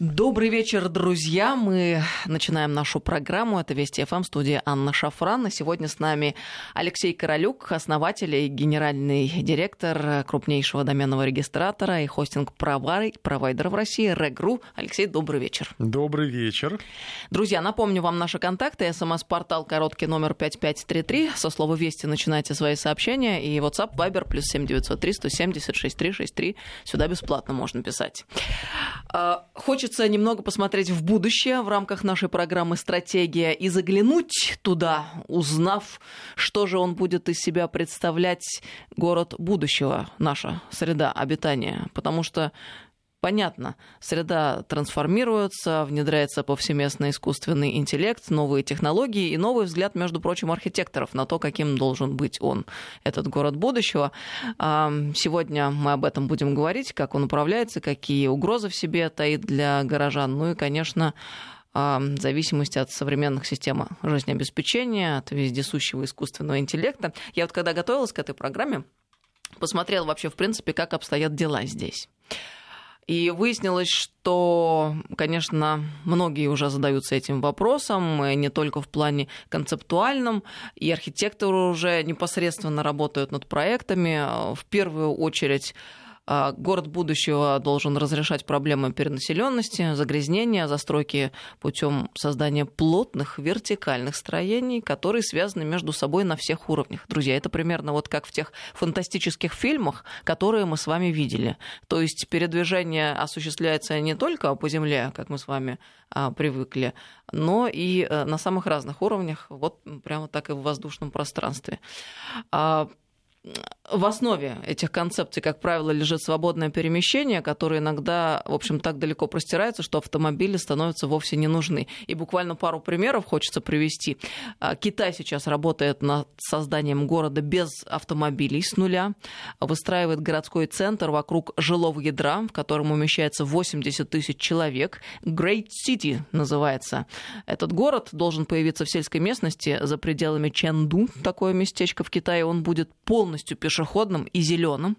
Добрый вечер, друзья. Мы начинаем нашу программу. Это Вести ФМ, студия Анна Шафран. И сегодня с нами Алексей Королюк, основатель и генеральный директор крупнейшего доменного регистратора и хостинг-провайдера в России Регру. Алексей, добрый вечер. Добрый вечер. Друзья, напомню вам наши контакты. СМС-портал короткий номер 5533. Со слова «Вести» начинайте свои сообщения. И WhatsApp, Viber, плюс 7903 170 6363. Сюда бесплатно можно писать. А, хочется хочется немного посмотреть в будущее в рамках нашей программы «Стратегия» и заглянуть туда, узнав, что же он будет из себя представлять город будущего, наша среда обитания. Потому что Понятно, среда трансформируется, внедряется повсеместно искусственный интеллект, новые технологии и новый взгляд, между прочим, архитекторов на то, каким должен быть он, этот город будущего. Сегодня мы об этом будем говорить, как он управляется, какие угрозы в себе таит для горожан. Ну и, конечно, зависимости от современных систем жизнеобеспечения, от вездесущего искусственного интеллекта. Я вот когда готовилась к этой программе, посмотрела вообще, в принципе, как обстоят дела здесь. И выяснилось, что, конечно, многие уже задаются этим вопросом, не только в плане концептуальном, и архитекторы уже непосредственно работают над проектами. В первую очередь город будущего должен разрешать проблемы перенаселенности, загрязнения, застройки путем создания плотных вертикальных строений, которые связаны между собой на всех уровнях. Друзья, это примерно вот как в тех фантастических фильмах, которые мы с вами видели. То есть передвижение осуществляется не только по земле, как мы с вами а, привыкли, но и а, на самых разных уровнях, вот прямо так и в воздушном пространстве. В основе этих концепций, как правило, лежит свободное перемещение, которое иногда, в общем, так далеко простирается, что автомобили становятся вовсе не нужны. И буквально пару примеров хочется привести. А, Китай сейчас работает над созданием города без автомобилей с нуля, выстраивает городской центр вокруг жилого ядра, в котором умещается 80 тысяч человек. Great City называется. Этот город должен появиться в сельской местности за пределами Чэнду, такое местечко в Китае. Он будет полностью пешеходным пешеходным и зеленым.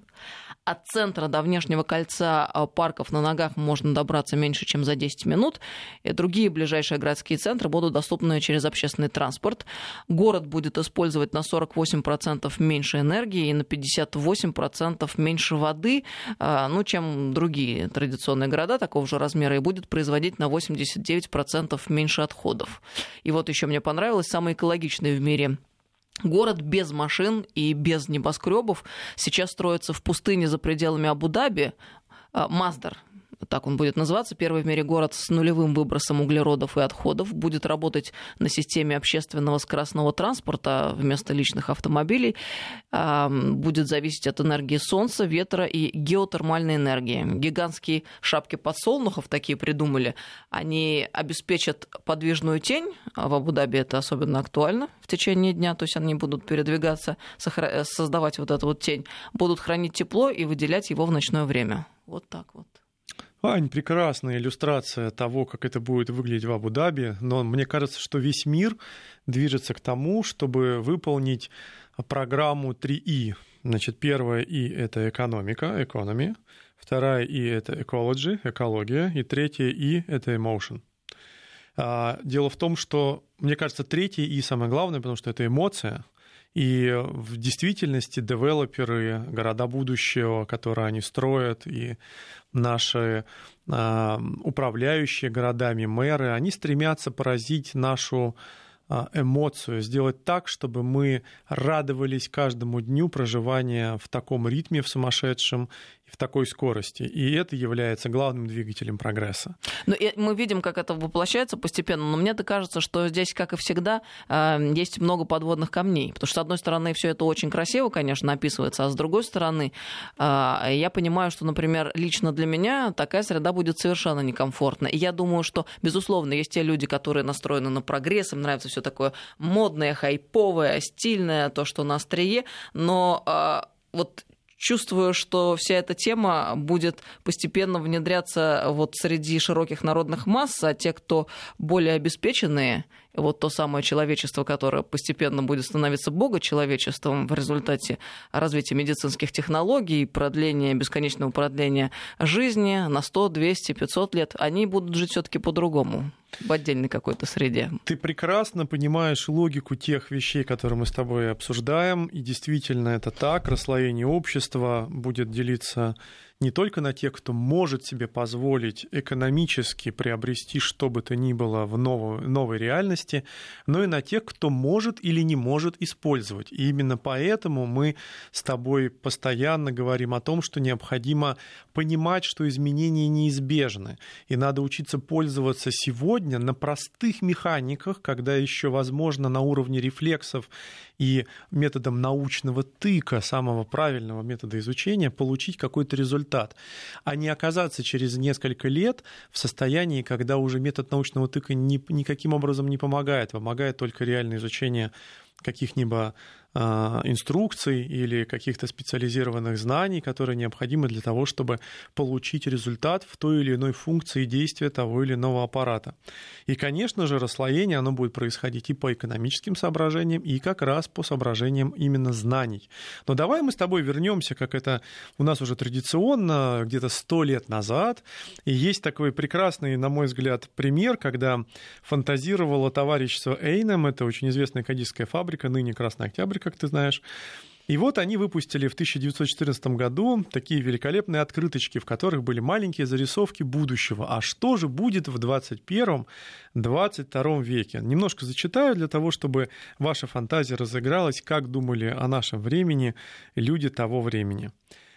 От центра до внешнего кольца а, парков на ногах можно добраться меньше, чем за 10 минут. И другие ближайшие городские центры будут доступны через общественный транспорт. Город будет использовать на 48% меньше энергии и на 58% меньше воды, а, ну, чем другие традиционные города такого же размера, и будет производить на 89% меньше отходов. И вот еще мне понравилось, самый экологичный в мире Город без машин и без небоскребов сейчас строится в пустыне за пределами Абу-Даби. А, Маздар так он будет называться, первый в мире город с нулевым выбросом углеродов и отходов, будет работать на системе общественного скоростного транспорта вместо личных автомобилей, будет зависеть от энергии солнца, ветра и геотермальной энергии. Гигантские шапки подсолнухов такие придумали, они обеспечат подвижную тень, а в Абу-Даби это особенно актуально в течение дня, то есть они будут передвигаться, создавать вот эту вот тень, будут хранить тепло и выделять его в ночное время. Вот так вот. Ань, прекрасная иллюстрация того, как это будет выглядеть в Абу-Даби, но мне кажется, что весь мир движется к тому, чтобы выполнить программу 3И. Значит, первая И — это экономика, экономи, вторая И — это ecology, экология, и третья И — это emotion. А, дело в том, что, мне кажется, третья И самое главное, потому что это эмоция — и в действительности девелоперы, города будущего, которые они строят, и наши э, управляющие городами, мэры, они стремятся поразить нашу а, эмоцию, сделать так, чтобы мы радовались каждому дню проживания в таком ритме, в сумасшедшем, в такой скорости. И это является главным двигателем прогресса. Ну, мы видим, как это воплощается постепенно, но мне-то кажется, что здесь, как и всегда, э, есть много подводных камней. Потому что, с одной стороны, все это очень красиво, конечно, описывается, а с другой стороны, э, я понимаю, что, например, лично для меня такая среда будет совершенно некомфортна. И я думаю, что, безусловно, есть те люди, которые настроены на прогресс, им нравится все такое модное, хайповое, стильное, то, что на острие, но э, вот чувствую, что вся эта тема будет постепенно внедряться вот среди широких народных масс, а те, кто более обеспеченные, вот то самое человечество, которое постепенно будет становиться богочеловечеством в результате развития медицинских технологий, продления, бесконечного продления жизни на 100, 200, 500 лет, они будут жить все таки по-другому в отдельной какой-то среде. Ты прекрасно понимаешь логику тех вещей, которые мы с тобой обсуждаем, и действительно это так, расслоение общества будет делиться не только на тех, кто может себе позволить экономически приобрести что бы то ни было в новой, новой реальности, но и на тех, кто может или не может использовать. И именно поэтому мы с тобой постоянно говорим о том, что необходимо понимать, что изменения неизбежны, и надо учиться пользоваться сегодня на простых механиках, когда еще возможно на уровне рефлексов и методом научного тыка, самого правильного метода изучения, получить какой-то результат, а не оказаться через несколько лет в состоянии, когда уже метод научного тыка ни, никаким образом не помогает, помогает только реальное изучение каких-нибудь а, инструкций или каких-то специализированных знаний, которые необходимы для того, чтобы получить результат в той или иной функции действия того или иного аппарата. И, конечно же, расслоение оно будет происходить и по экономическим соображениям, и как раз по соображениям именно знаний. Но давай мы с тобой вернемся, как это у нас уже традиционно, где-то сто лет назад. И есть такой прекрасный, на мой взгляд, пример, когда фантазировало товарищество Эйнем, это очень известная кадистская фабрика, ныне Красный Октябрь, как ты знаешь. И вот они выпустили в 1914 году такие великолепные открыточки, в которых были маленькие зарисовки будущего. А что же будет в 21-22 веке? Немножко зачитаю для того, чтобы ваша фантазия разыгралась, как думали о нашем времени люди того времени.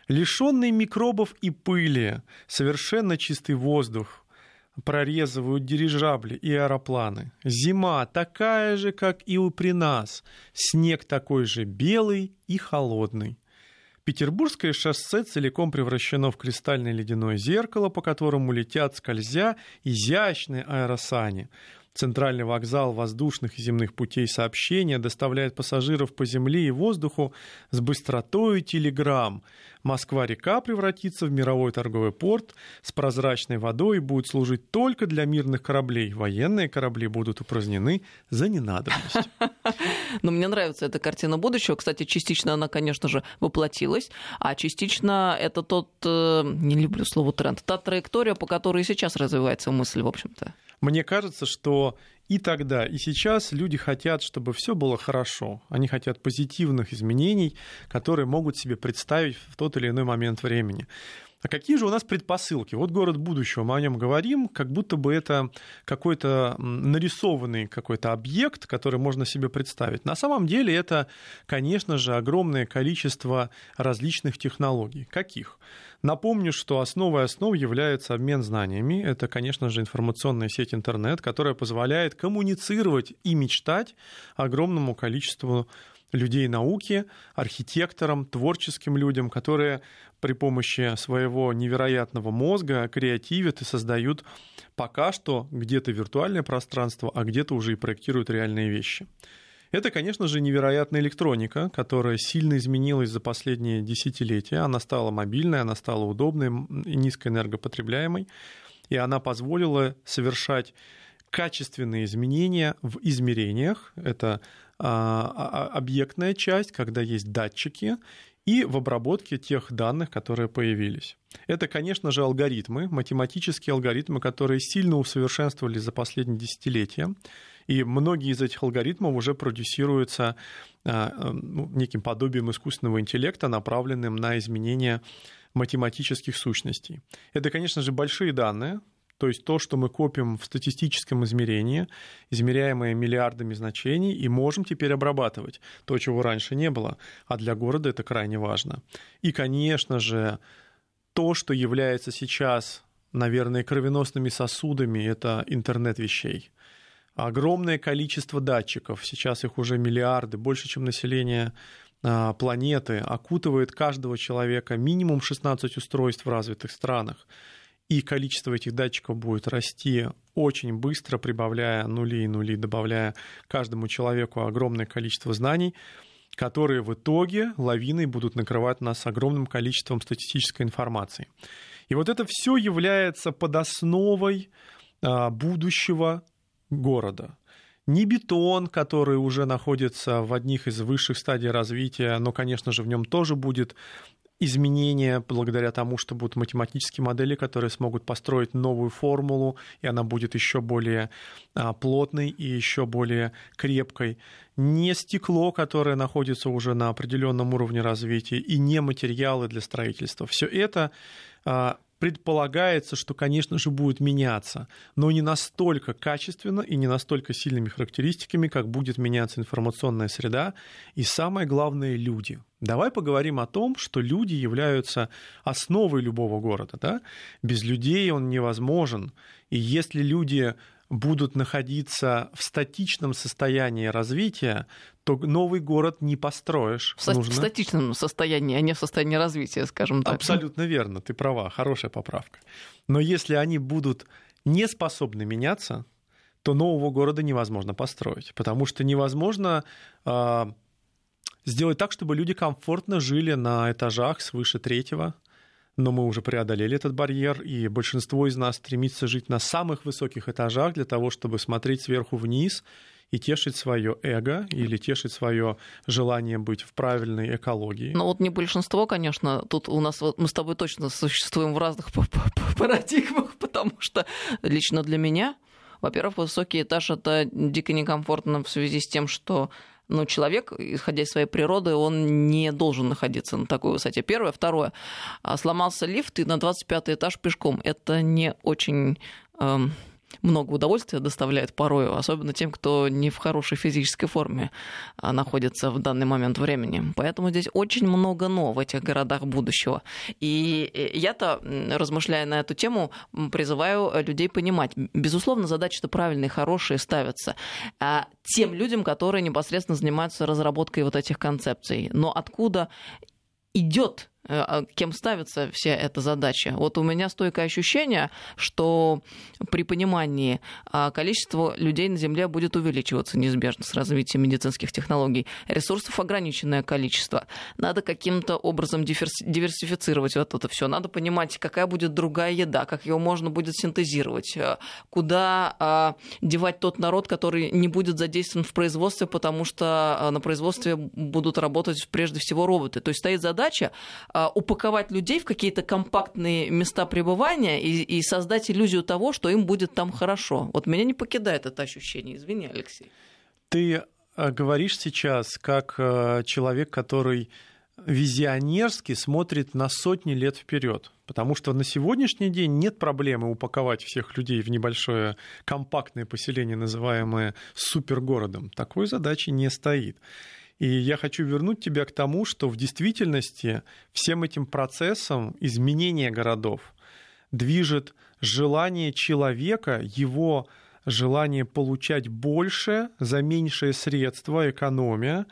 Лишенный микробов и пыли, совершенно чистый воздух, прорезывают дирижабли и аэропланы. Зима такая же, как и у при нас. Снег такой же белый и холодный. Петербургское шоссе целиком превращено в кристальное ледяное зеркало, по которому летят, скользя, изящные аэросани. Центральный вокзал воздушных и земных путей сообщения доставляет пассажиров по земле и воздуху с быстротой телеграмм. Москва-река превратится в мировой торговый порт с прозрачной водой и будет служить только для мирных кораблей. Военные корабли будут упразднены за ненадобность. Но мне нравится эта картина будущего. Кстати, частично она, конечно же, воплотилась, а частично это тот, э, не люблю слово тренд, та траектория, по которой сейчас развивается мысль, в общем-то. Мне кажется, что и тогда, и сейчас люди хотят, чтобы все было хорошо. Они хотят позитивных изменений, которые могут себе представить в тот или иной момент времени. А какие же у нас предпосылки? Вот город будущего, мы о нем говорим, как будто бы это какой-то нарисованный какой-то объект, который можно себе представить. На самом деле это, конечно же, огромное количество различных технологий. Каких? Напомню, что основой основ является обмен знаниями. Это, конечно же, информационная сеть интернет, которая позволяет коммуницировать и мечтать огромному количеству людей науки, архитекторам, творческим людям, которые при помощи своего невероятного мозга креативят и создают пока что где-то виртуальное пространство, а где-то уже и проектируют реальные вещи. Это, конечно же, невероятная электроника, которая сильно изменилась за последние десятилетия. Она стала мобильной, она стала удобной низкоэнергопотребляемой, и она позволила совершать качественные изменения в измерениях. Это объектная часть, когда есть датчики, и в обработке тех данных, которые появились. Это, конечно же, алгоритмы, математические алгоритмы, которые сильно усовершенствовались за последние десятилетия. И многие из этих алгоритмов уже продюсируются а, ну, неким подобием искусственного интеллекта, направленным на изменение математических сущностей. Это, конечно же, большие данные, то есть то, что мы копим в статистическом измерении, измеряемое миллиардами значений, и можем теперь обрабатывать то, чего раньше не было. А для города это крайне важно. И, конечно же, то, что является сейчас, наверное, кровеносными сосудами, это интернет вещей. Огромное количество датчиков, сейчас их уже миллиарды, больше, чем население а, планеты, окутывает каждого человека минимум 16 устройств в развитых странах и количество этих датчиков будет расти очень быстро, прибавляя нули и нули, добавляя каждому человеку огромное количество знаний. которые в итоге лавиной будут накрывать нас огромным количеством статистической информации. И вот это все является подосновой а, будущего города. Не бетон, который уже находится в одних из высших стадий развития, но, конечно же, в нем тоже будет изменения благодаря тому, что будут математические модели, которые смогут построить новую формулу, и она будет еще более а, плотной и еще более крепкой. Не стекло, которое находится уже на определенном уровне развития, и не материалы для строительства. Все это а, предполагается, что, конечно же, будет меняться, но не настолько качественно и не настолько сильными характеристиками, как будет меняться информационная среда и, самое главное, люди. Давай поговорим о том, что люди являются основой любого города. Да? Без людей он невозможен. И если люди будут находиться в статичном состоянии развития, то новый город не построишь. В, Нужно... в статичном состоянии, а не в состоянии развития, скажем так. Абсолютно верно, ты права, хорошая поправка. Но если они будут не способны меняться, то нового города невозможно построить, потому что невозможно э, сделать так, чтобы люди комфортно жили на этажах свыше третьего, но мы уже преодолели этот барьер, и большинство из нас стремится жить на самых высоких этажах для того, чтобы смотреть сверху вниз и тешить свое эго или тешить свое желание быть в правильной экологии. Ну вот не большинство, конечно, тут у нас мы с тобой точно существуем в разных парадигмах, потому что лично для меня, во-первых, высокий этаж это дико некомфортно в связи с тем, что но человек, исходя из своей природы, он не должен находиться на такой высоте. Первое. Второе. А, сломался лифт, и на 25 этаж пешком. Это не очень эм, много удовольствия доставляет порою, особенно тем, кто не в хорошей физической форме а, находится в данный момент времени. Поэтому здесь очень много «но» в этих городах будущего. И э, я-то, размышляя на эту тему, призываю людей понимать. Безусловно, задачи-то правильные, хорошие ставятся а тем людям, которые непосредственно занимаются разработкой вот этих концепций. Но откуда идет кем ставится вся эта задача. Вот у меня стойкое ощущение, что при понимании а, количество людей на Земле будет увеличиваться неизбежно с развитием медицинских технологий. Ресурсов ограниченное количество. Надо каким-то образом диверсифицировать вот это все. Надо понимать, какая будет другая еда, как ее можно будет синтезировать, э, куда а, девать тот народ, который не будет задействован в производстве, потому что на производстве будут работать прежде всего роботы. То есть стоит задача а, упаковать людей в какие-то компактные места пребывания и, и создать иллюзию того, что им будет там хорошо. Вот меня не покидает это ощущение. Извини, Алексей. Ты а, говоришь сейчас как а, человек, который визионерски смотрит на сотни лет вперед. Потому что на сегодняшний день нет проблемы упаковать всех людей в небольшое компактное поселение, называемое супергородом. Такой задачи не стоит. И я хочу вернуть тебя к тому, что в действительности всем этим процессом изменения городов движет желание человека, его желание получать больше за меньшие средства, экономия,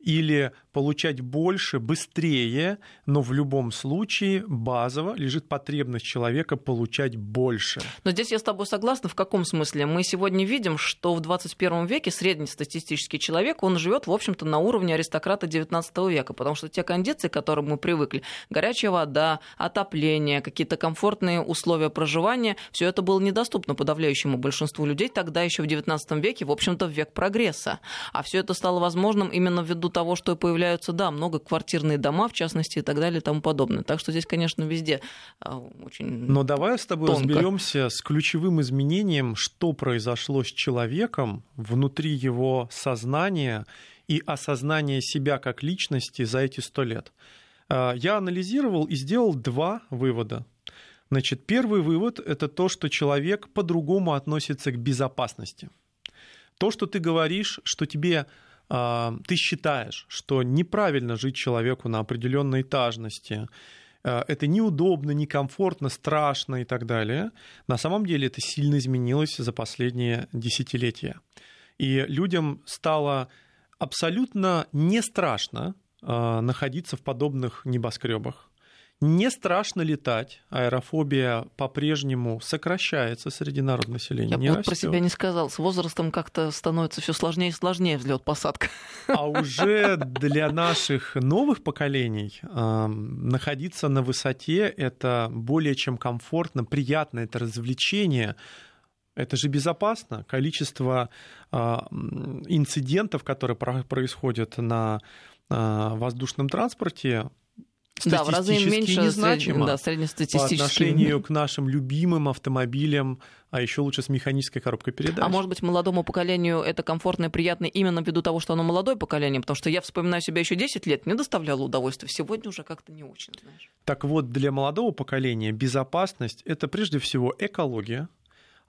или получать больше, быстрее, но в любом случае базово лежит потребность человека получать больше. Но здесь я с тобой согласна. В каком смысле? Мы сегодня видим, что в 21 веке среднестатистический человек, он живет, в общем-то, на уровне аристократа 19 века, потому что те кондиции, к которым мы привыкли, горячая вода, отопление, какие-то комфортные условия проживания, все это было недоступно подавляющему большинству людей тогда еще в 19 веке, в общем-то, в век прогресса. А все это стало возможным именно ввиду того, что появляются, да, многоквартирные дома, в частности, и так далее, и тому подобное. Так что здесь, конечно, везде а, очень Но давай с тобой разберемся с ключевым изменением, что произошло с человеком внутри его сознания и осознания себя как личности за эти сто лет. А, я анализировал и сделал два вывода. Значит, первый вывод – это то, что человек по-другому относится к безопасности. То, что ты говоришь, что тебе ты считаешь, что неправильно жить человеку на определенной этажности, а, это неудобно, некомфортно, страшно и так далее, на самом деле это сильно изменилось за последние десятилетия. И людям стало абсолютно не страшно а, находиться в подобных небоскребах. Не страшно летать. Аэрофобия по-прежнему сокращается среди народа населения. Я не вот про себя не сказал. С возрастом как-то становится все сложнее и сложнее взлет-посадка. А уже для наших новых поколений э, находиться на высоте это более чем комфортно, приятно, это развлечение. Это же безопасно. Количество э, инцидентов, которые происходят на э, воздушном транспорте, да, в разы меньше незначимо да, по отношению к нашим любимым автомобилям, а еще лучше с механической коробкой передач. А может быть, молодому поколению это комфортно и приятно именно ввиду того, что оно молодое поколение, потому что я вспоминаю себя еще 10 лет, мне доставляло удовольствие, сегодня уже как-то не очень, знаешь. Так вот, для молодого поколения безопасность — это прежде всего экология,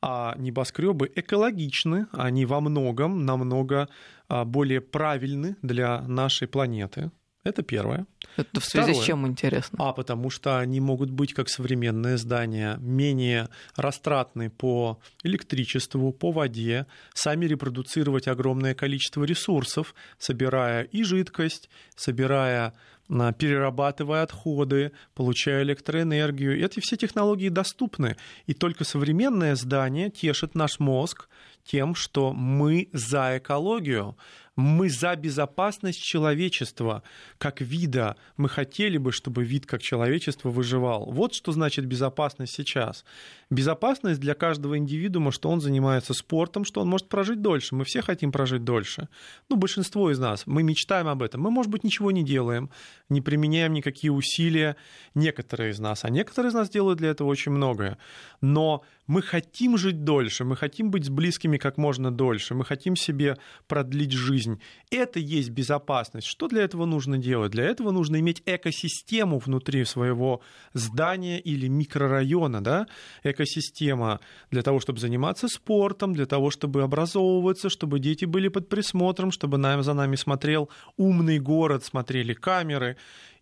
а небоскребы экологичны, они во многом намного а, более правильны для нашей планеты. Это первое. Это в связи Второе. с чем интересно? А потому что они могут быть, как современные здания, менее растратны по электричеству, по воде, сами репродуцировать огромное количество ресурсов, собирая и жидкость, собирая перерабатывая отходы, получая электроэнергию. Эти все технологии доступны. И только современное здание тешит наш мозг тем, что мы за экологию. Мы за безопасность человечества как вида. Мы хотели бы, чтобы вид как человечество выживал. Вот что значит безопасность сейчас. Безопасность для каждого индивидуума, что он занимается спортом, что он может прожить дольше. Мы все хотим прожить дольше. Ну, большинство из нас. Мы мечтаем об этом. Мы, может быть, ничего не делаем, не применяем никакие усилия. Некоторые из нас. А некоторые из нас делают для этого очень многое. Но мы хотим жить дольше, мы хотим быть с близкими как можно дольше, мы хотим себе продлить жизнь. Это есть безопасность. Что для этого нужно делать? Для этого нужно иметь экосистему внутри своего здания или микрорайона. Да? Экосистема для того, чтобы заниматься спортом, для того, чтобы образовываться, чтобы дети были под присмотром, чтобы за нами смотрел умный город, смотрели камеры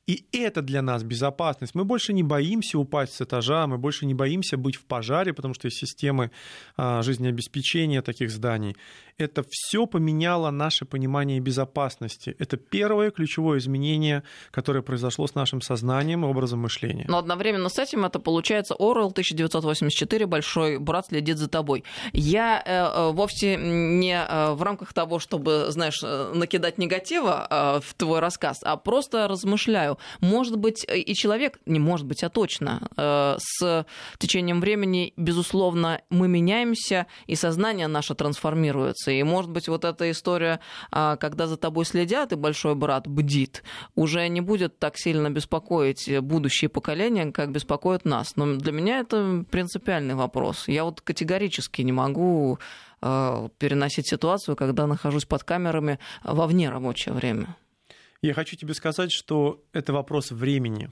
и это для нас безопасность. Мы больше не боимся упасть с этажа, мы больше не боимся быть в пожаре, потому что есть системы а, жизнеобеспечения таких зданий. Это все поменяло наше понимание безопасности. Это первое ключевое изменение, которое произошло с нашим сознанием и образом мышления. Но одновременно с этим это получается Орел 1984, большой брат следит за тобой. Я э, э, вовсе не э, в рамках того, чтобы, знаешь, э, накидать негатива э, в твой рассказ, а просто размышляю. Может быть, э, и человек, не может быть, а точно, э, с течением времени, безусловно, мы меняемся, и сознание наше трансформируется. И, может быть, вот эта история, а, когда за тобой следят, и большой брат бдит, уже не будет так сильно беспокоить будущие поколения, как беспокоит нас. Но для меня это принципиальный вопрос. Я вот категорически не могу э, переносить ситуацию, когда нахожусь под камерами во вне рабочее время. Я хочу тебе сказать, что это вопрос времени.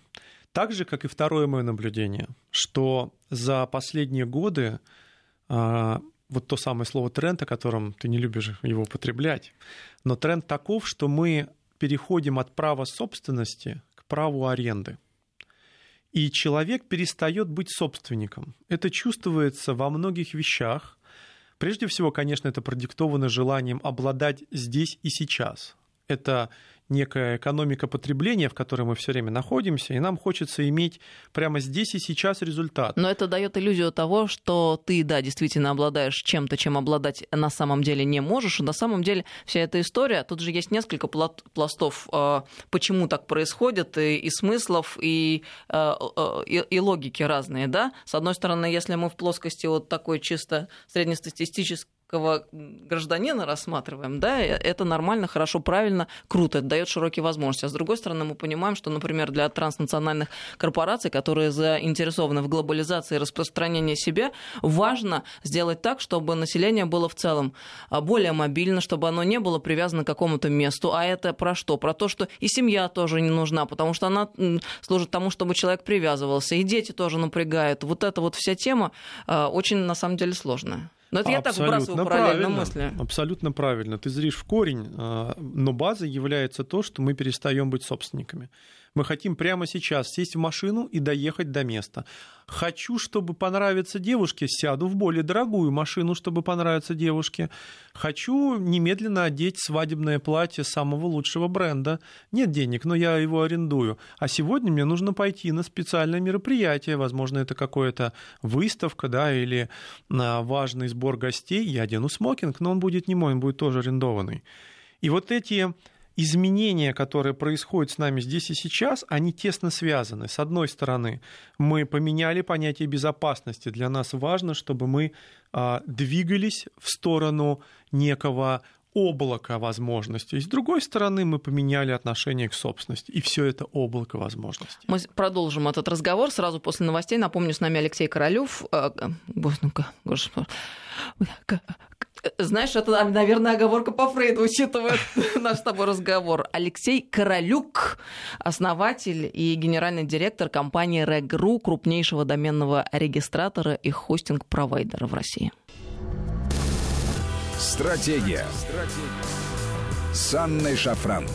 Так же, как и второе мое наблюдение, что за последние годы а, вот то самое слово тренд, о котором ты не любишь его употреблять, но тренд таков, что мы переходим от права собственности к праву аренды. И человек перестает быть собственником. Это чувствуется во многих вещах. Прежде всего, конечно, это продиктовано желанием обладать здесь и сейчас. Это некая экономика потребления, в которой мы все время находимся, и нам хочется иметь прямо здесь и сейчас результат. Но это дает иллюзию того, что ты, да, действительно обладаешь чем-то, чем обладать на самом деле не можешь. И на самом деле вся эта история, тут же есть несколько пластов, э, почему так происходит, и, и смыслов, и, э, э, и, и логики разные, да. С одной стороны, если мы в плоскости вот такой чисто среднестатистической гражданина рассматриваем, да, это нормально, хорошо, правильно, круто, это дает широкие возможности. А с другой стороны, мы понимаем, что, например, для транснациональных корпораций, которые заинтересованы в глобализации и распространении себя, важно сделать так, чтобы население было в целом а, более мобильно, чтобы оно не было привязано к какому-то месту. А это про что? Про то, что и семья тоже не нужна, потому что она служит тому, чтобы человек привязывался, и дети тоже напрягают. Вот эта вот вся тема а, очень, на самом деле, сложная. Но это я так вбрасываю параллельно мысли. Абсолютно правильно. Ты зришь в корень, а, но базой является то, что мы перестаем быть собственниками. Мы хотим прямо сейчас сесть в машину и доехать до места. Хочу, чтобы понравиться девушке, сяду в более дорогую машину, чтобы понравиться девушке. Хочу немедленно одеть свадебное платье самого лучшего бренда. Нет денег, но я его арендую. А сегодня мне нужно пойти на специальное мероприятие. Возможно, это какая-то выставка, да, или а, важный сбор гостей. Я одену смокинг, но он будет не мой, он будет тоже арендованный. И вот эти изменения, которые происходят с нами здесь и сейчас, они тесно связаны. С одной стороны, мы поменяли понятие безопасности. Для нас важно, чтобы мы а, двигались в сторону некого облака возможностей. С другой стороны, мы поменяли отношение к собственности. И все это облако возможностей. Мы продолжим этот разговор сразу после новостей. Напомню, с нами Алексей Королёв. Э, господи, знаешь, это, наверное, оговорка по Фрейду, учитывая наш с тобой разговор. Алексей Королюк, основатель и генеральный директор компании Регру, крупнейшего доменного регистратора и хостинг-провайдера в России. Стратегия. Стратегия. С Анной Шафран.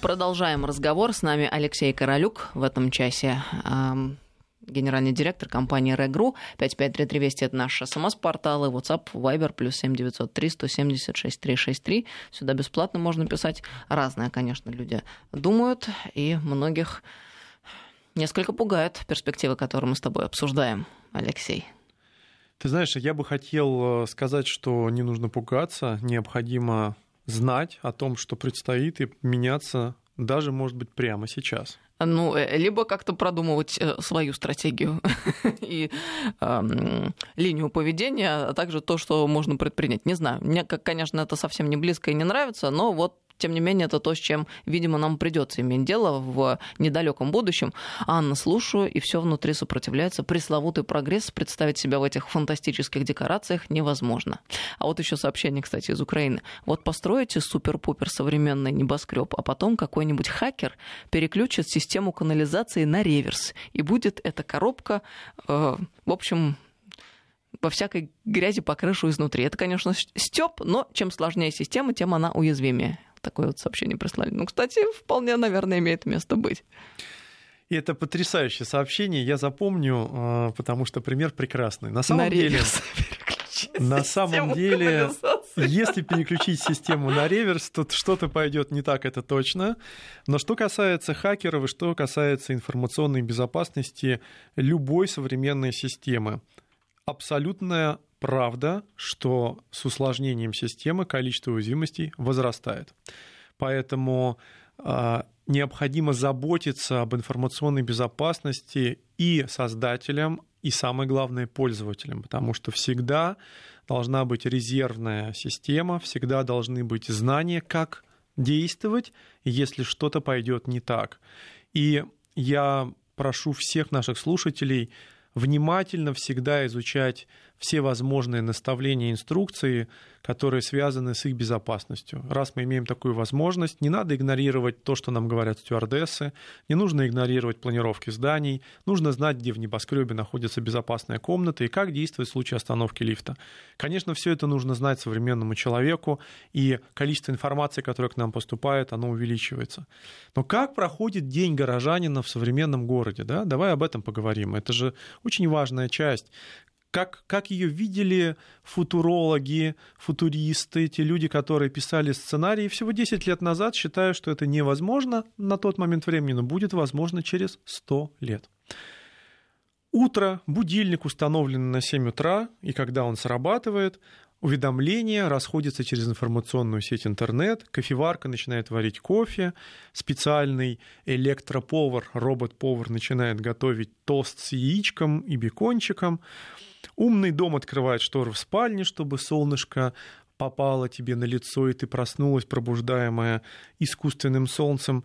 Продолжаем разговор. С нами Алексей Королюк в этом часе генеральный директор компании Регру. 553320 это наш СМС-портал и WhatsApp, Viber, плюс 7903 176 363. Сюда бесплатно можно писать. Разное, конечно, люди думают, и многих несколько пугает перспективы, которые мы с тобой обсуждаем, Алексей. Ты знаешь, я бы хотел э, сказать, что не нужно пугаться, необходимо знать о том, что предстоит, и меняться даже, может быть, прямо сейчас. Ну, э, либо как-то продумывать э, свою стратегию и э, линию поведения, а также то, что можно предпринять. Не знаю, мне, конечно, это совсем не близко и не нравится, но вот тем не менее, это то, с чем, видимо, нам придется иметь дело в недалеком будущем. Анна, слушаю, и все внутри сопротивляется. Пресловутый прогресс представить себя в этих фантастических декорациях невозможно. А вот еще сообщение, кстати, из Украины. Вот построите супер-пупер современный небоскреб, а потом какой-нибудь хакер переключит систему канализации на реверс, и будет эта коробка, э, в общем, во всякой грязи по крышу изнутри. Это, конечно, степ, но чем сложнее система, тем она уязвимее такое вот сообщение прислали. Ну, кстати, вполне, наверное, имеет место быть. И это потрясающее сообщение, я запомню, а, потому что пример прекрасный. На самом на деле, на самом деле, если переключить систему на реверс, то что-то пойдет не так, это точно. Но что касается хакеров и что касается информационной безопасности любой современной системы, абсолютная правда, что с усложнением системы количество уязвимостей возрастает. Поэтому э, необходимо заботиться об информационной безопасности и создателям, и самое главное пользователям, потому что всегда должна быть резервная система, всегда должны быть знания, как действовать, если что-то пойдет не так. И я прошу всех наших слушателей внимательно всегда изучать все возможные наставления инструкции, которые связаны с их безопасностью. Раз мы имеем такую возможность, не надо игнорировать то, что нам говорят стюардессы, не нужно игнорировать планировки зданий, нужно знать, где в небоскребе находится безопасная комната и как действовать в случае остановки лифта. Конечно, все это нужно знать современному человеку, и количество информации, которое к нам поступает, оно увеличивается. Но как проходит день горожанина в современном городе? Да? Давай об этом поговорим. Это же очень важная часть как, как ее видели футурологи, футуристы, те люди, которые писали сценарии всего 10 лет назад, считая, что это невозможно на тот момент времени, но будет возможно через 100 лет. Утро, будильник установлен на 7 утра, и когда он срабатывает, уведомления расходятся через информационную сеть интернет, кофеварка начинает варить кофе, специальный электроповар, робот-повар начинает готовить тост с яичком и бекончиком, Умный дом открывает шторы в спальне, чтобы солнышко попало тебе на лицо, и ты проснулась, пробуждаемая искусственным солнцем.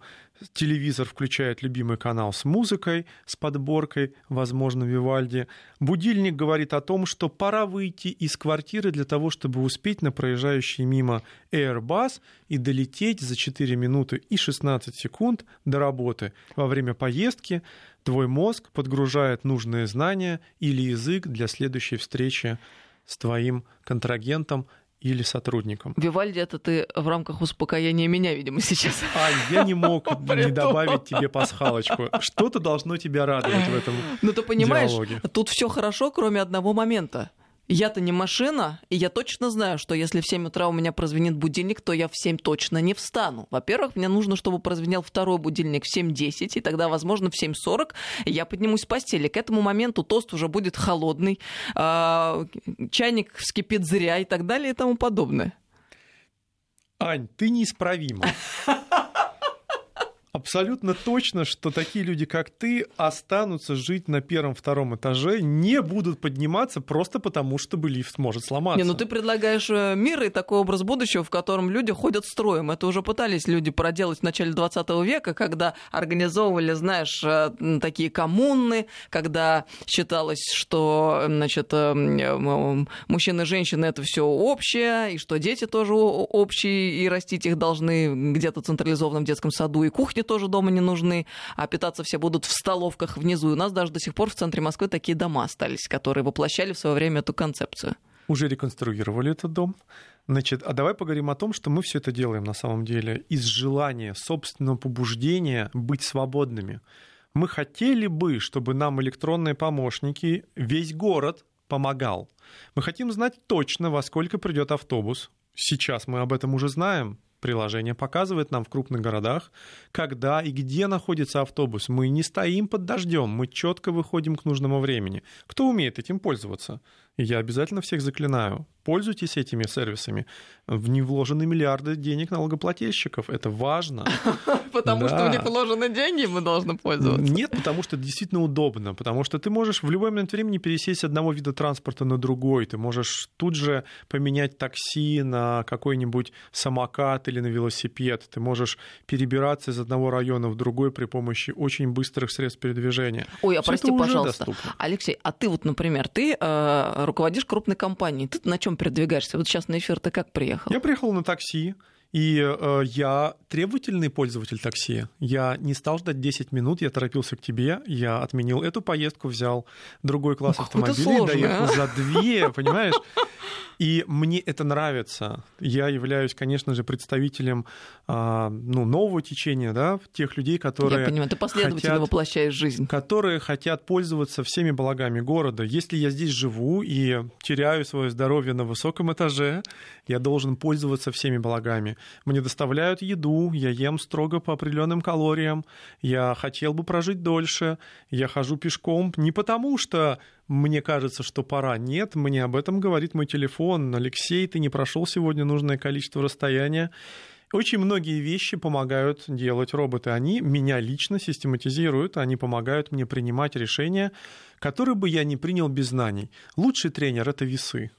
Телевизор включает любимый канал с музыкой, с подборкой, возможно, Вивальди. Будильник говорит о том, что пора выйти из квартиры для того, чтобы успеть на проезжающий мимо Airbus и долететь за 4 минуты и 16 секунд до работы. Во время поездки твой мозг подгружает нужные знания или язык для следующей встречи с твоим контрагентом или сотрудникам. Вивальди, это ты в рамках успокоения меня, видимо, сейчас. Ань, я не мог не добавить тебе пасхалочку. Что-то должно тебя радовать в этом Ну ты понимаешь, диалоге. тут все хорошо, кроме одного момента. Я-то не машина, и я точно знаю, что если в 7 утра у меня прозвенит будильник, то я в 7 точно не встану. Во-первых, мне нужно, чтобы прозвенел второй будильник в 7.10, и тогда, возможно, в 7.40 я поднимусь с постели. К этому моменту тост уже будет холодный, а, чайник вскипит зря и так далее и тому подобное. Ань, ты неисправима. Абсолютно точно, что такие люди, как ты, останутся жить на первом-втором этаже, не будут подниматься просто потому, чтобы лифт может сломаться. Не, ну ты предлагаешь э, мир и такой образ будущего, в котором люди ходят строем. Это уже пытались люди проделать в начале 20 века, когда организовывали, знаешь, э, такие коммуны, когда считалось, что значит, э, мужчины и женщины это все общее, и что дети тоже общие, и растить их должны где-то в централизованном детском саду, и кухни тоже дома не нужны, а питаться все будут в столовках внизу. И у нас даже до сих пор в центре Москвы такие дома остались, которые воплощали в свое время эту концепцию. Уже реконструировали этот дом. Значит, а давай поговорим о том, что мы все это делаем на самом деле из желания, собственного побуждения быть свободными. Мы хотели бы, чтобы нам электронные помощники весь город помогал. Мы хотим знать точно, во сколько придет автобус. Сейчас мы об этом уже знаем. Приложение показывает нам в крупных городах, когда и где находится автобус. Мы не стоим под дождем, мы четко выходим к нужному времени. Кто умеет этим пользоваться? Я обязательно всех заклинаю. Пользуйтесь этими сервисами. В них вложены миллиарды денег налогоплательщиков. Это важно. Потому что у них вложены деньги, мы должны пользоваться. Нет, потому что это действительно удобно, потому что ты можешь в любой момент времени пересесть с одного вида транспорта на другой, ты можешь тут же поменять такси на какой-нибудь самокат или на велосипед, ты можешь перебираться из одного района в другой при помощи очень быстрых средств передвижения. Ой, а прости, пожалуйста. Алексей, а ты вот, например, ты э, руководишь крупной компанией, ты на чем передвигаешься? Вот сейчас на эфир ты как приехал? Я приехал на такси, и э, я требовательный пользователь такси. Я не стал ждать 10 минут, я торопился к тебе, я отменил эту поездку, взял другой класс какой-то автомобилей, доехал а. за две, понимаешь? И мне это нравится. Я являюсь, конечно же, представителем а, ну, нового течения, да, тех людей, которые Я понимаю, ты последовательно хотят- воплощаешь жизнь. которые хотят пользоваться всеми благами города. Если я здесь живу и теряю свое здоровье на высоком этаже, я должен пользоваться всеми благами. Мне доставляют еду, я ем строго по определенным калориям, я хотел бы прожить дольше, я хожу пешком не потому, что мне кажется, что пора. Нет, мне об этом говорит мой телефон. Алексей, ты не прошел сегодня нужное количество расстояния. Очень многие вещи помогают делать роботы. Они меня лично систематизируют, они помогают мне принимать решения, которые бы я не принял без знаний. Лучший тренер — это весы.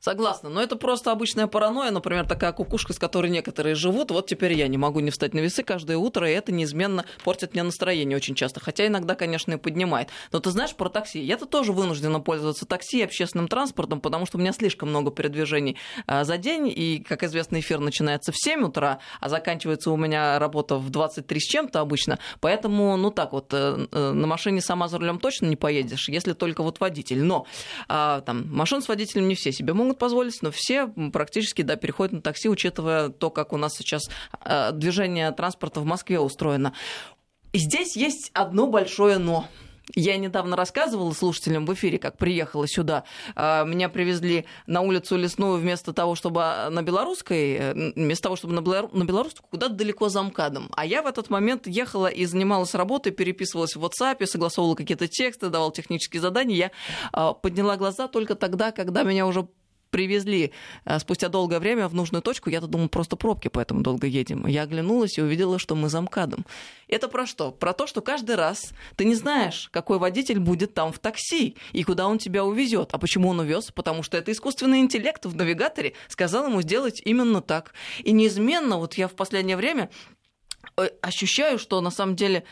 Согласна, но это просто обычная паранойя, например, такая кукушка, с которой некоторые живут. Вот теперь я не могу не встать на весы каждое утро, и это неизменно портит мне настроение очень часто. Хотя иногда, конечно, и поднимает. Но ты знаешь про такси? Я-то тоже вынуждена пользоваться такси и общественным транспортом, потому что у меня слишком много передвижений а, за день, и, как известно, эфир начинается в 7 утра, а заканчивается у меня работа в 23 с чем-то обычно. Поэтому, ну так вот, э, э, на машине сама за рулем точно не поедешь, если только вот водитель. Но а, там машин с водителем не все себе могут позволить, но все практически да, переходят на такси, учитывая то, как у нас сейчас а, движение транспорта в Москве устроено. И здесь есть одно большое но. Я недавно рассказывала слушателям в эфире, как приехала сюда. А, Меня привезли на улицу Лесную вместо того, чтобы на белорусской, э, вместо того, чтобы на белору- белорусскую, куда-то далеко за МКАДом. А я в этот момент ехала и занималась работой, переписывалась в WhatsApp, согласовывала какие-то тексты, давала технические задания. Я а, подняла глаза только тогда, когда меня уже привезли а, спустя долгое время в нужную точку. Я-то думаю, просто пробки, поэтому долго едем. Я оглянулась и увидела, что мы за МКАДом. Это про что? Про то, что каждый раз ты не знаешь, какой водитель будет там в такси и куда он тебя увезет. А почему он увез? Потому что это искусственный интеллект в навигаторе сказал ему сделать именно так. И неизменно, вот я в последнее время э, ощущаю, что на самом деле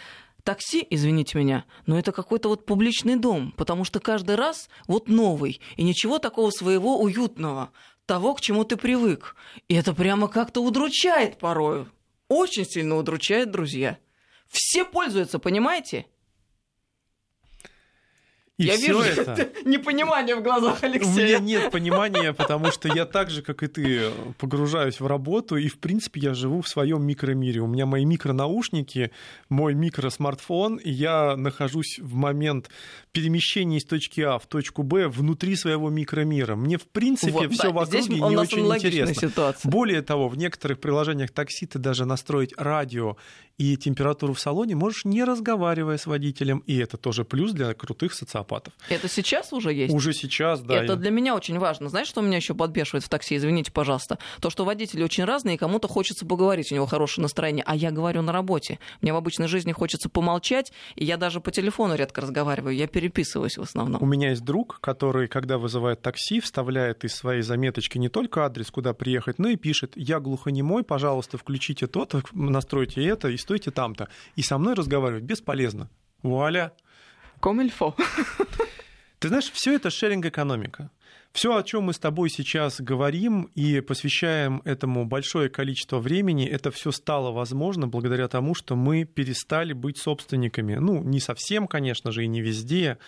такси, извините меня, но это какой-то вот публичный дом, потому что каждый раз вот новый, и ничего такого своего уютного, того, к чему ты привык. И это прямо как-то удручает порою. Очень сильно удручает, друзья. Все пользуются, понимаете? И Я вижу это... непонимание в глазах У меня Алексея. нет понимания, потому что я так же, как и ты, погружаюсь в работу, и, в принципе, я живу в своем микромире. У меня мои микронаушники, мой микросмартфон, и я нахожусь в момент перемещения из точки А в точку Б внутри своего микромира. Мне, в принципе, Вот, все да, вокруг здесь не очень интересно. ситуация. Более того, в некоторых приложениях такси ты даже настроить радио и температуру в салоне можешь не разговаривая с водителем, и это тоже плюс для крутых социопатов. Это сейчас уже есть? Уже сейчас, да. Это я- для меня очень важно. Знаешь, что меня еще подбешивает в такси? Извините, пожалуйста. То, что водители очень разные, и кому-то хочется поговорить, у него хорошее настроение, а я говорю на работе. Мне в обычной жизни хочется помолчать, и я даже по телефону редко разговариваю, я переписываюсь в У основном. меня есть друг, который, когда вызывает такси, вставляет из своей заметочки не только адрес, куда приехать, но и пишет «Я глухонемой, пожалуйста, включите то-то, настройте это и стойте там-то». И со мной разговаривать бесполезно. Вуаля! Комильфо. Ты знаешь, все это шеринг-экономика. Все, о чем мы с тобой сейчас говорим и посвящаем этому большое количество времени, это все стало возможно благодаря тому, что мы перестали быть собственниками. Ну, не совсем, конечно же, и не везде,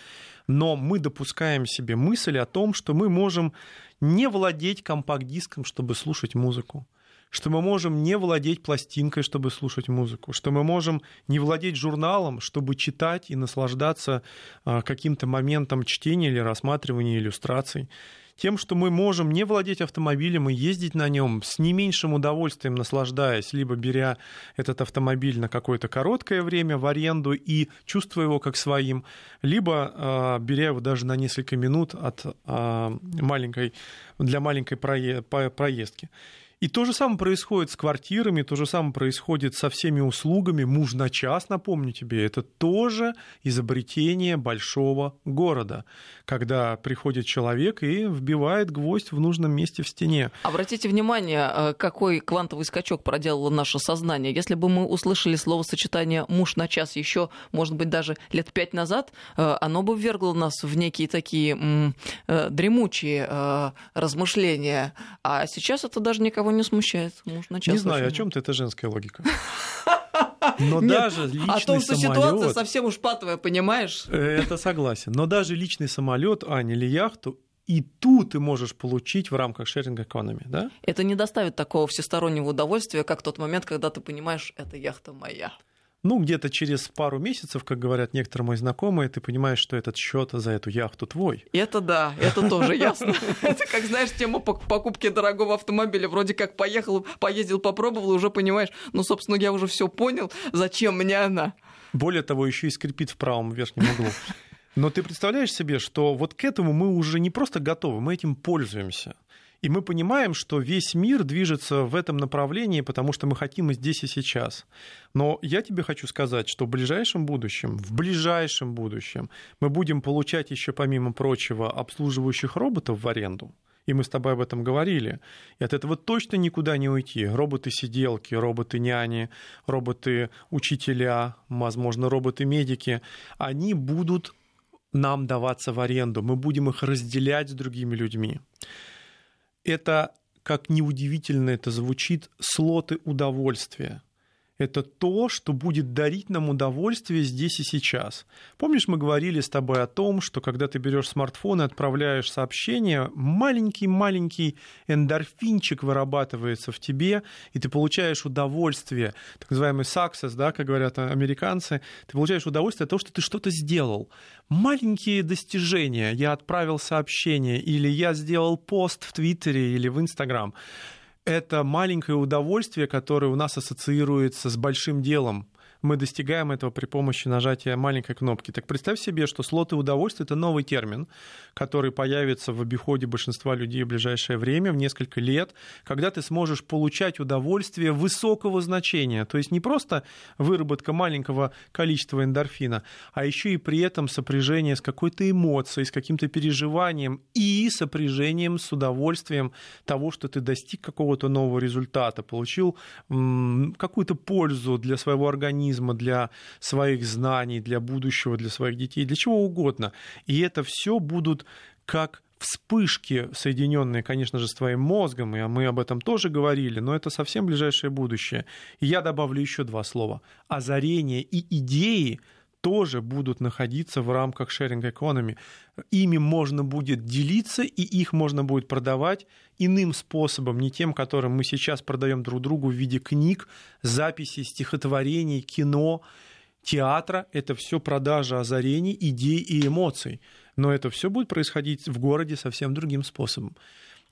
но мы допускаем себе мысль о том, что мы можем не владеть компакт-диском, чтобы слушать музыку что мы можем не владеть пластинкой, чтобы слушать музыку, что мы можем не владеть журналом, чтобы читать и наслаждаться а, каким-то моментом чтения или рассматривания иллюстраций. Тем, что мы можем не владеть автомобилем и ездить на нем с не меньшим удовольствием, наслаждаясь, либо беря этот автомобиль на какое-то короткое время в аренду и чувствуя его как своим, либо а, беря его даже на несколько минут от а, маленькой, для маленькой проездки. И то же самое происходит с квартирами, то же самое происходит со всеми услугами. Муж на час, напомню тебе, это тоже изобретение большого города, когда приходит человек и вбивает гвоздь в нужном месте в стене. Обратите внимание, э, какой квантовый скачок проделало наше сознание. Если бы мы услышали словосочетание «муж на час» еще, может быть, даже лет пять назад, э, оно бы ввергло нас в некие такие э, дремучие размышления. А сейчас это даже никого не смущает. Муж на час. Не знаю, о чем ты, это женская логика. Но Нет, даже личный О том, что ситуация самолет, совсем уж патовая, понимаешь? это согласен. Но даже личный самолет, Аня, или яхту, и ту ты можешь получить в рамках шеринг экономи, да? Это не доставит такого всестороннего удовольствия, как тот момент, когда ты понимаешь, это яхта моя. Ну, где-то через пару месяцев, как говорят некоторые мои знакомые, ты понимаешь, что этот счет за эту яхту твой. Это да, это тоже ясно. Это как, знаешь, тема пок- покупки дорогого автомобиля. Вроде как поехал, поездил, попробовал, уже понимаешь, ну, собственно, я уже все понял, зачем мне она. Более того, еще и скрипит в правом верхнем углу. Но ты представляешь себе, что вот к этому мы уже не просто готовы, мы этим пользуемся. И мы понимаем, что весь мир движется в этом направлении, потому что мы хотим и здесь, и сейчас. Но я тебе хочу сказать, что в ближайшем будущем, в ближайшем будущем мы будем получать еще, помимо прочего, обслуживающих роботов в аренду. И мы с тобой об этом говорили. И от этого точно никуда не уйти. Роботы-сиделки, роботы-няни, роботы-учителя, возможно, роботы-медики, они будут нам даваться в аренду. Мы будем их разделять с другими людьми. Это, как неудивительно это звучит, слоты удовольствия. Это то, что будет дарить нам удовольствие здесь и сейчас. Помнишь, мы говорили с тобой о том, что когда ты берешь смартфон и отправляешь сообщение, маленький-маленький эндорфинчик вырабатывается в тебе, и ты получаешь удовольствие, так называемый success, да, как говорят американцы, ты получаешь удовольствие от того, что ты что-то сделал. Маленькие достижения. Я отправил сообщение, или я сделал пост в Твиттере или в Инстаграм это маленькое удовольствие, которое у нас ассоциируется с большим делом. Мы достигаем этого при помощи нажатия маленькой кнопки. Так представь себе, что слоты удовольствия — это новый термин, который появится в обиходе большинства людей в ближайшее время, в несколько лет, когда ты сможешь получать удовольствие высокого значения. То есть не просто выработка маленького количества эндорфина, а еще и при этом сопряжение с какой-то эмоцией, с каким-то переживанием и сопряжением с удовольствием того, что ты достиг какого-то нового результата, получил м, какую-то пользу для своего организма, для своих знаний, для будущего, для своих детей, для чего угодно. И это все будут как вспышки, соединенные, конечно же, с твоим мозгом, и мы об этом тоже говорили, но это совсем ближайшее будущее. И я добавлю еще два слова. Озарение и идеи тоже будут находиться в рамках sharing economy. Ими можно будет делиться, и их можно будет продавать иным способом, не тем, которым мы сейчас продаем друг другу в виде книг, записей, стихотворений, кино, театра. Это все продажа озарений, идей и эмоций. Но это все будет происходить в городе совсем другим способом.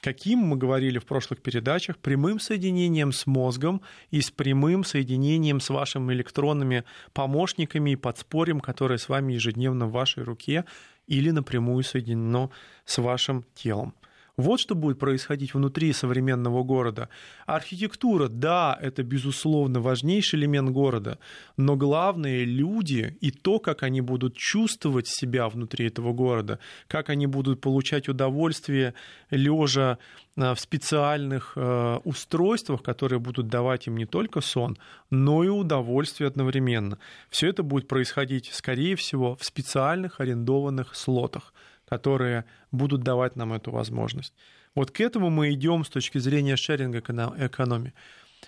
Каким мы говорили в прошлых передачах, прямым соединением с мозгом и с прямым соединением с вашими электронными помощниками и подспорьем, которое с вами ежедневно в вашей руке или напрямую соединено с вашим телом. Вот что будет происходить внутри современного города. Архитектура, да, это, безусловно, важнейший элемент города, но главное люди и то, как они будут чувствовать себя внутри этого города, как они будут получать удовольствие, лежа э, в специальных э, устройствах, которые будут давать им не только сон, но и удовольствие одновременно. Все это будет происходить, скорее всего, в специальных арендованных слотах которые будут давать нам эту возможность. Вот к этому мы идем с точки зрения шеринга экономии.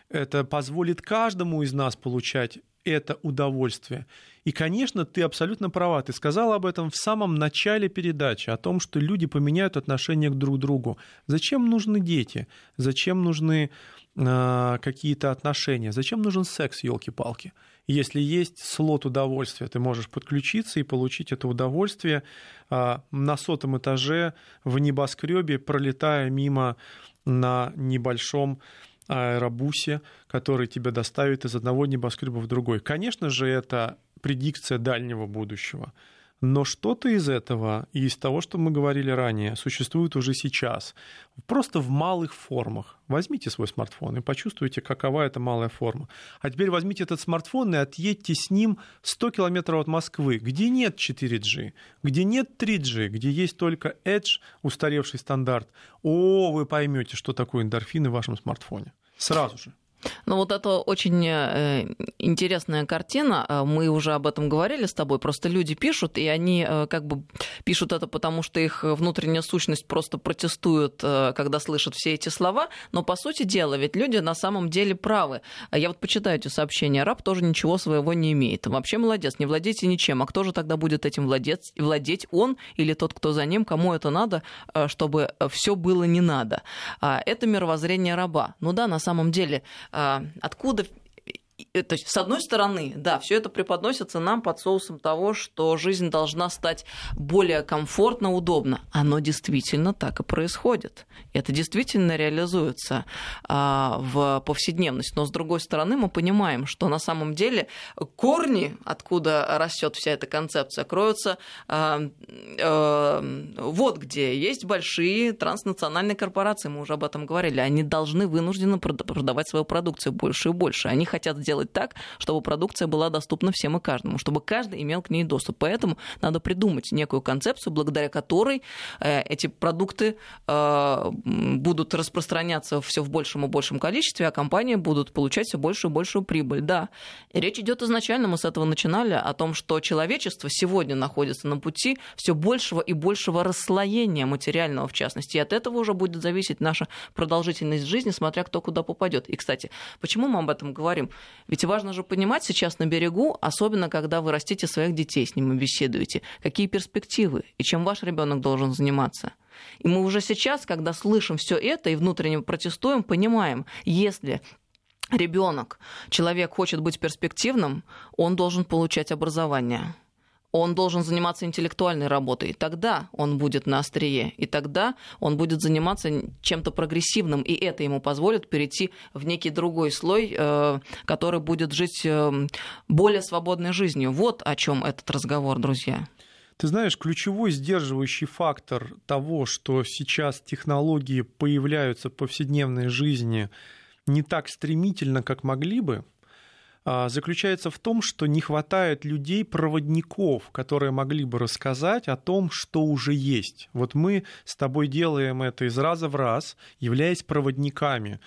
Это позволит каждому из нас получать это удовольствие. И, конечно, ты абсолютно права. Ты сказала об этом в самом начале передачи, о том, что люди поменяют отношение к друг другу. Зачем нужны дети? Зачем нужны э, какие-то отношения? Зачем нужен секс, елки-палки? Если есть слот удовольствия, ты можешь подключиться и получить это удовольствие а, на сотом этаже в небоскребе, пролетая мимо на небольшом аэробусе, который тебя доставит из одного небоскреба в другой. Конечно же, это предикция дальнего будущего. Но что-то из этого и из того, что мы говорили ранее, существует уже сейчас, просто в малых формах. Возьмите свой смартфон и почувствуйте, какова эта малая форма. А теперь возьмите этот смартфон и отъедьте с ним 100 километров от Москвы, где нет 4G, где нет 3G, где есть только Edge, устаревший стандарт. О, вы поймете, что такое эндорфины в вашем смартфоне. Сразу же. Ну вот это очень э, интересная картина. Э, мы уже об этом говорили с тобой. Просто люди пишут, и они э, как бы пишут это потому, что их внутренняя сущность просто протестует, когда слышат все эти слова. Но по сути дела, ведь люди на самом деле правы. Я вот почитаю эти сообщения. Раб тоже ничего своего не имеет. Вообще молодец, не владейте ничем. А кто же тогда будет этим владеть? Владеть он или тот, кто за ним? Кому это надо, чтобы все было не надо? А, это мировоззрение раба. Ну да, на самом деле а, откуда Э, то есть, с одной стороны, да, все это преподносится нам под соусом того, что жизнь должна стать более комфортно, удобно. Оно действительно так и происходит. Это действительно реализуется а, в повседневность. Но с другой стороны, мы понимаем, что на самом деле корни, откуда растет вся эта концепция, кроются а, а, вот где есть большие транснациональные корпорации, мы уже об этом говорили. Они должны вынуждены продавать свою продукцию больше и больше. Они хотят сделать так, чтобы продукция была доступна всем и каждому, чтобы каждый имел к ней доступ. Поэтому надо придумать некую концепцию, благодаря которой э, эти продукты э, будут распространяться все в большем и большем количестве, а компании будут получать все большую и большую прибыль. Да, и речь идет изначально, мы с этого начинали, о том, что человечество сегодня находится на пути все большего и большего расслоения материального, в частности. И от этого уже будет зависеть наша продолжительность жизни, смотря кто куда попадет. И, кстати, почему мы об этом говорим? Ведь важно же понимать сейчас на берегу, особенно когда вы растите своих детей, с ними беседуете, какие перспективы? И чем ваш ребенок должен заниматься. И мы уже сейчас, когда слышим все это и внутренне протестуем, понимаем, если ребенок, человек хочет быть перспективным, он должен получать образование он должен заниматься интеллектуальной работой. Тогда он будет на острие. И тогда он будет заниматься чем-то прогрессивным. И это ему позволит перейти в некий другой слой, э, который будет жить э, более свободной жизнью. Вот о чем этот разговор, друзья. Ты знаешь, ключевой сдерживающий фактор того, что сейчас технологии появляются в повседневной жизни не так стремительно, как могли бы, заключается в том, что не хватает людей-проводников, которые могли бы рассказать о том, что уже есть. Вот мы с тобой делаем это из раза в раз, являясь проводниками.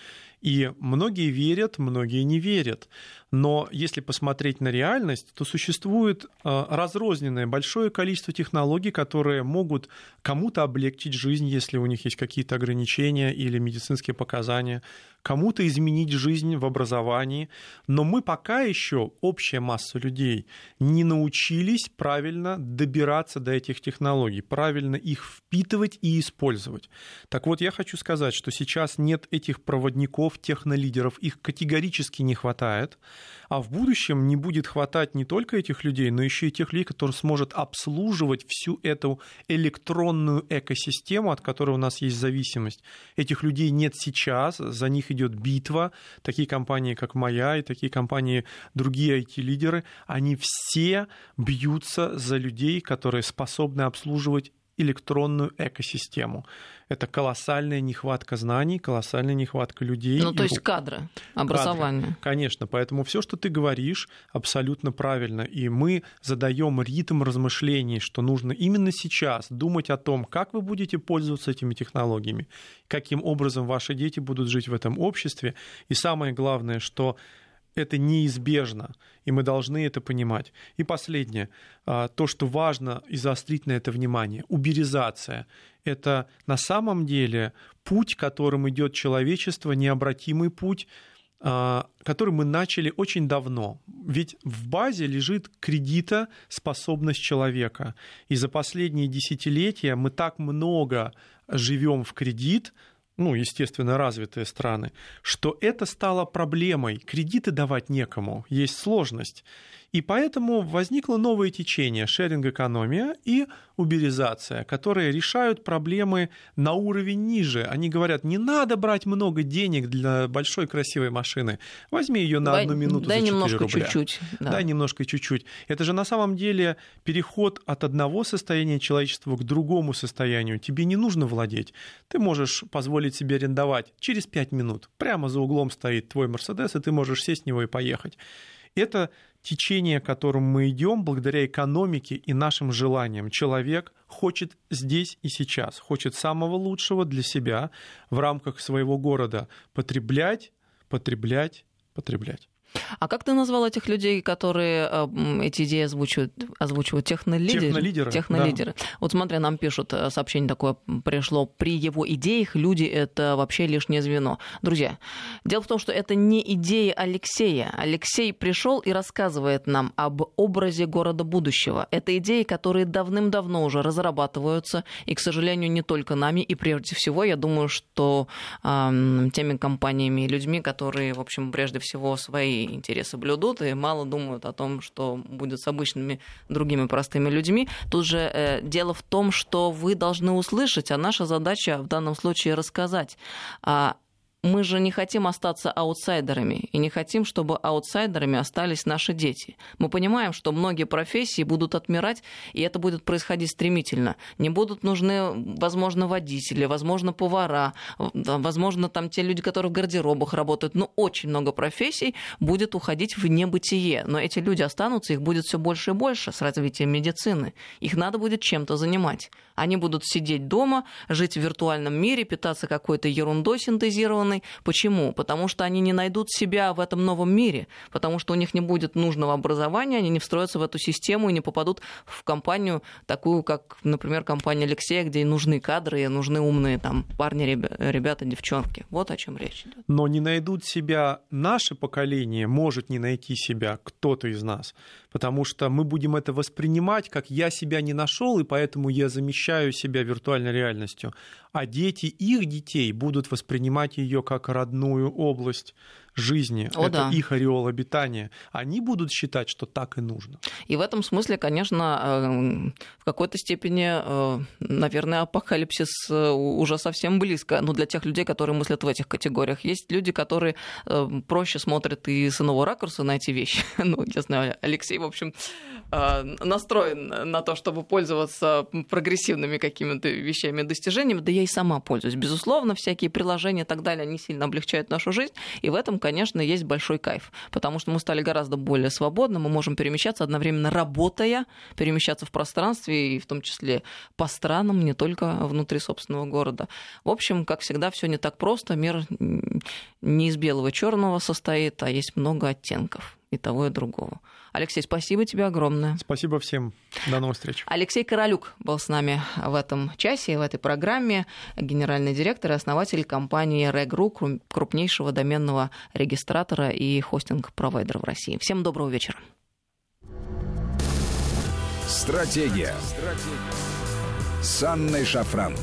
И многие верят, многие не верят. Но если посмотреть на реальность, то существует э, разрозненное большое количество технологий, которые могут кому-то облегчить жизнь, если у них есть какие-то ограничения или медицинские показания, кому-то изменить жизнь в образовании. Но мы пока еще, общая масса людей, не научились правильно добираться до этих технологий, правильно их впитывать и использовать. Так вот, я хочу сказать, что сейчас нет этих проводников, технолидеров, их категорически не хватает, а в будущем не будет хватать не только этих людей, но еще и тех людей, которые сможет обслуживать всю эту электронную экосистему, от которой у нас есть зависимость. Этих людей нет сейчас, за них идет битва. Такие компании, как моя, и такие компании, другие IT-лидеры, они все бьются за людей, которые способны обслуживать электронную экосистему. Это колоссальная нехватка знаний, колоссальная нехватка людей. Ну, то есть кадры, образование. Кадры, конечно, поэтому все, что ты говоришь, абсолютно правильно. И мы задаем ритм размышлений, что нужно именно сейчас думать о том, как вы будете пользоваться этими технологиями, каким образом ваши дети будут жить в этом обществе. И самое главное, что это неизбежно, и мы должны это понимать. И последнее, а, то, что важно и заострить на это внимание, уберизация. Это на самом деле путь, которым идет человечество, необратимый путь, а, который мы начали очень давно. Ведь в базе лежит кредита способность человека. И за последние десятилетия мы так много живем в кредит, ну, естественно, развитые страны, что это стало проблемой. Кредиты давать некому, есть сложность. И поэтому возникло новое течение шеринг-экономия и уберизация, которые решают проблемы на уровень ниже. Они говорят, не надо брать много денег для большой красивой машины. Возьми ее на одну минуту дай за 4 немножко рубля. чуть-чуть. Да. Дай немножко чуть-чуть. Это же на самом деле переход от одного состояния человечества к другому состоянию. Тебе не нужно владеть. Ты можешь позволить себе арендовать через 5 минут. Прямо за углом стоит твой Мерседес, и ты можешь сесть в него и поехать. Это течение, которым мы идем, благодаря экономике и нашим желаниям. Человек хочет здесь и сейчас, хочет самого лучшего для себя в рамках своего города потреблять, потреблять, потреблять. А как ты назвал этих людей, которые э, эти идеи озвучивают, озвучивают технолидеры? Технолидеры. Технолидеры. Да. Вот смотри, нам пишут, э, сообщение такое пришло, при его идеях люди — это вообще лишнее звено. Друзья, дело в том, что это не идея Алексея. Алексей пришел и рассказывает нам об образе города будущего. Это идеи, которые давным-давно уже разрабатываются, и, к сожалению, не только нами, и прежде всего, я думаю, что э, теми компаниями и людьми, которые, в общем, прежде всего свои интересы блюдут и мало думают о том, что будет с обычными другими простыми людьми. Тут же э, дело в том, что вы должны услышать, а наша задача в данном случае рассказать. А мы же не хотим остаться аутсайдерами и не хотим, чтобы аутсайдерами остались наши дети. Мы понимаем, что многие профессии будут отмирать, и это будет происходить стремительно. Не будут нужны, возможно, водители, возможно, повара, возможно, там те люди, которые в гардеробах работают. Но очень много профессий будет уходить в небытие. Но эти люди останутся, их будет все больше и больше с развитием медицины. Их надо будет чем-то занимать. Они будут сидеть дома, жить в виртуальном мире, питаться какой-то ерундой синтезированной. Почему? Потому что они не найдут себя в этом новом мире, потому что у них не будет нужного образования, они не встроятся в эту систему и не попадут в компанию такую, как, например, компания Алексея, где нужны кадры, и нужны умные там парни, ребята, девчонки. Вот о чем речь идет. Но не найдут себя наше поколение, может не найти себя кто-то из нас потому что мы будем это воспринимать как я себя не нашел, и поэтому я замещаю себя виртуальной реальностью. А дети их детей будут воспринимать ее как родную область жизни, О, это да. их ореол обитания, они будут считать, что так и нужно. И в этом смысле, конечно, э, в какой-то степени, э, наверное, апокалипсис э, уже совсем близко. Но для тех людей, которые мыслят в этих категориях, есть люди, которые проще смотрят и с иного ракурса на эти вещи. Ну, я знаю, Алексей, в общем, настроен на то, чтобы пользоваться прогрессивными какими-то вещами, достижениями. Да я и сама пользуюсь. Безусловно, всякие приложения и так далее, они сильно облегчают нашу жизнь. И в этом конечно, есть большой кайф, потому что мы стали гораздо более свободны, мы можем перемещаться одновременно работая, перемещаться в пространстве и в том числе по странам, не только внутри собственного города. В общем, как всегда, все не так просто. Мир не из белого черного состоит, а есть много оттенков. и того, и другого. Алексей, спасибо тебе огромное. Спасибо всем. До новых встреч. Алексей Королюк был с нами в этом часе, в этой программе. Генеральный директор и основатель компании Regru, крупнейшего доменного регистратора и хостинг-провайдера в России. Всем доброго вечера. Стратегия. Стратегия. С Анной Шафран.